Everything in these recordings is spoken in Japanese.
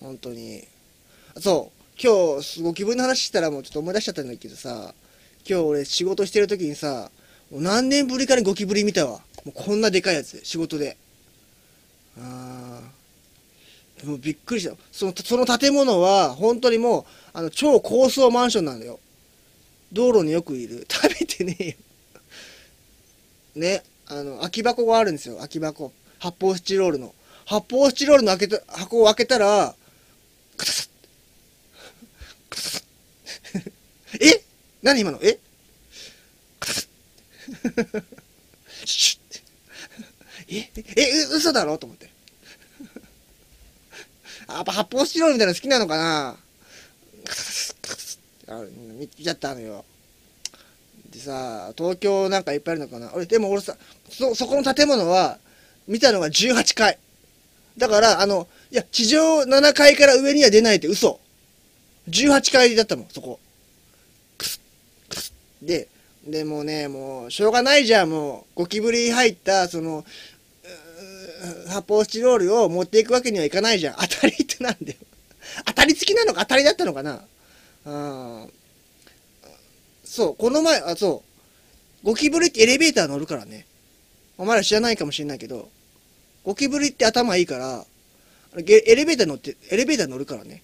本当に。そう、今日、ゴキブリの話したらもうちょっと思い出しちゃったんだけどさ、今日俺仕事してる時にさ、もう何年ぶりかにゴキブリ見たわ。もうこんなでかいやつ、仕事で。あーもうびっくりした。その、その建物は、本当にもう、あの、超高層マンションなんだよ。道路によくいる。食べてねえよ。ね、あの、空き箱があるんですよ、空き箱。発泡スチロールの。発泡スチロールの開けた、箱を開けたら、カタサッカタサッえ？何今の？え？カタサッシュッ。え？え、嘘だろ？と思って。やっぱ発泡スチロールみたいなの好きなのかな？カタサッカタサッあ見ちゃったのよ。でさ、東京なんかいっぱいあるのかな？俺、でも俺さ、そ、そこの建物は、見たのが18階。だから、あの、いや、地上7階から上には出ないって嘘。18階だったもん、そこ。クスッ、クスッ。で、でもね、もう、しょうがないじゃん、もう、ゴキブリ入った、その、発泡スチロールを持っていくわけにはいかないじゃん。当たりってなんだよ。当たり付きなのか当たりだったのかなうん。そう、この前、あ、そう。ゴキブリってエレベーター乗るからね。お前ら知らないかもしれないけど、ゴキブリって頭いいから、エレベーター乗って、エレベーター乗るからね。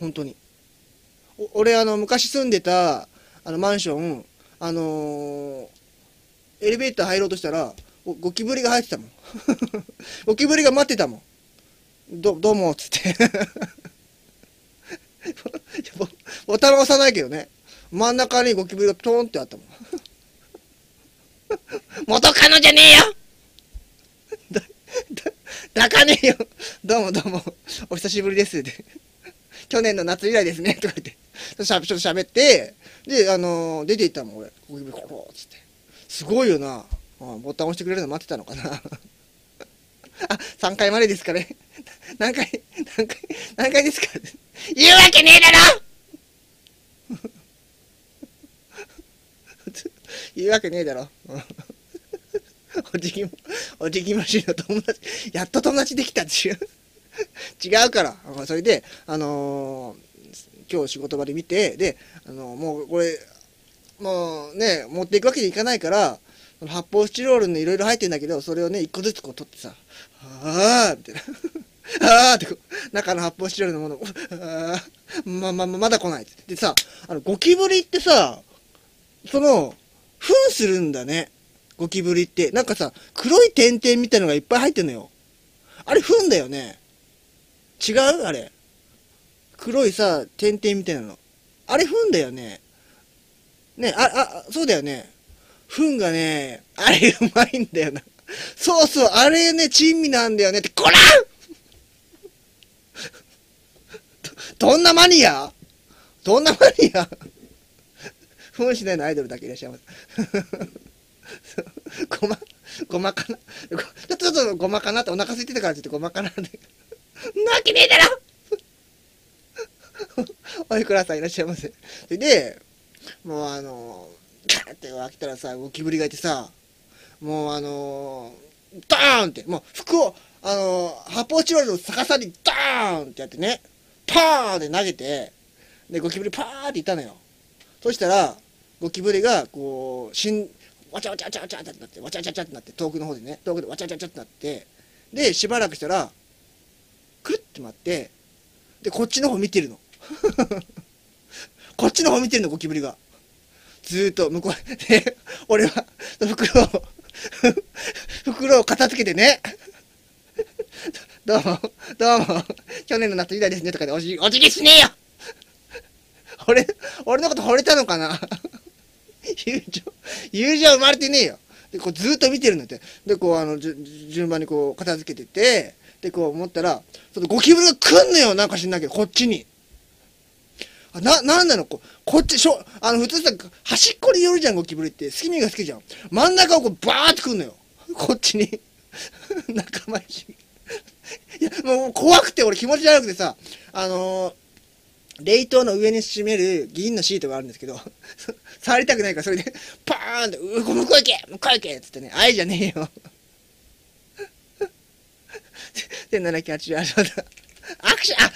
本当に。俺、あの、昔住んでた、あの、マンション、あのーエレベーター入ろうとしたら、ゴキブリが入ってたもん。ゴキブリが待ってたもん。ど、どうも、つって。ボタン押さないけどね。真ん中にゴキブリがトーンってあったもん。元カノじゃねえよ、だ、泣かねよどうもどうも、お久しぶりですって。去年の夏以来ですね、とか言って。ちょっと喋って、で、あのー出て行ったもん、俺。ゴキブリ、ここ、つって。すごいよな。あボタン押してくれるの待ってたのかな。あ、3階までですかね。何回、何回、何回ですか言うわけねえだろ言うわけねえだろ。おじぎも、おじぎましの友達、やっと友達できたっていう。違うから。それで、あのー今日仕事場で見て、で、あのもうこれ、もうね、持っていくわけにいかないから、発泡スチロールにいろいろ入ってんだけど、それをね、一個ずつこう取ってさ、あーみたいな。あーってこう、中の発泡スチロールのものを、あーま、ま、ままだ来ないって。でさ、あの、ゴキブリってさ、その、糞するんだね。ゴキブリって。なんかさ、黒い点々みたいのがいっぱい入ってんのよ。あれ糞だよね。違う？あれ。黒いさ、点々みたいなの。あれ糞だよね。ね、あ、あ、そうだよね。糞がね、あれうまいんだよな。そうそう、あれね、珍味なんだよねって、こらどどんなマニア？どんなマニア？糞しないのアイドルだけいらっしゃいます。ごま、ごまかな？ちょっとごまかなってお腹空いてたからちょっとごまかなって。なわけねえだろ おいくらさんいらっしゃいませ。で、もうあの、ガーって開けたらさ、ゴキブリがいてさ、もうあのドーンって、もう服を、あの発泡チロールの逆さにドーンってやってね、パーンって投げて、で、ゴキブリパーっていったのよ。そしたら、ゴキブリが、こう、しん、わちゃわちゃわちゃわちゃってなって、わちゃわちゃってなって、遠くの方でね、遠くでわちゃわちゃってなって、で、しばらくしたら、くるって待って、で、こっちの方見てるの。こっちの方見てるの、ゴキブリが。ずーっと向こうで、俺は、袋を、袋を片付けてね、どうも、どうも、去年の夏以来ですねとかでおじ、お辞儀しねえよ俺、俺のこと惚れたのかな友情、友情生まれてねえよ。で、こうずっと見てるんだって。で、こう、あの、順番にこう、片付けてて、で、こう思ったら、そのゴキブリが来んのよ、なんか知んないけど、こっちに。あな、なんなの？ここっち、しょ、あの、普通さ、端っこに寄るじゃん、ゴキブリって。好き身が好きじゃん。真ん中をこう、バーって来んのよ。こっちに。仲間一緒に。いや、もう怖くて、俺気持ち悪くてさ、あのー、冷凍の上に締める銀のシートがあるんですけど、触りたくないから、それで、パーンって、う向こう行け向こう行けっつってね、愛じゃねえよ。1788まだ、握手あ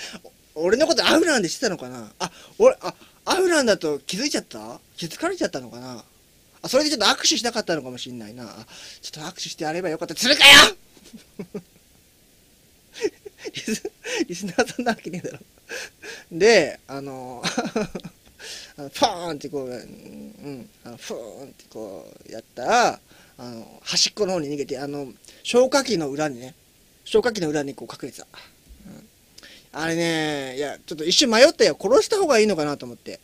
俺のことアフランでしてたのかな？あ俺あアフランだと気づいちゃった？気づかれちゃったのかな？あそれでちょっと握手しなかったのかもしんないな。あちょっと握手してやればよかった。するかよ！リスリスナーさんなわけねえだろ。であのあのパーンってこう、うん、あのフーンってこうやったらあの端っこの方に逃げてあの消火器の裏にね消火器の裏にこう隠れてた、うん、あれねいやちょっと一瞬迷ったよ。殺した方がいいのかなと思って。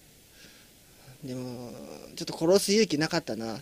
でもちょっと殺す勇気なかったな。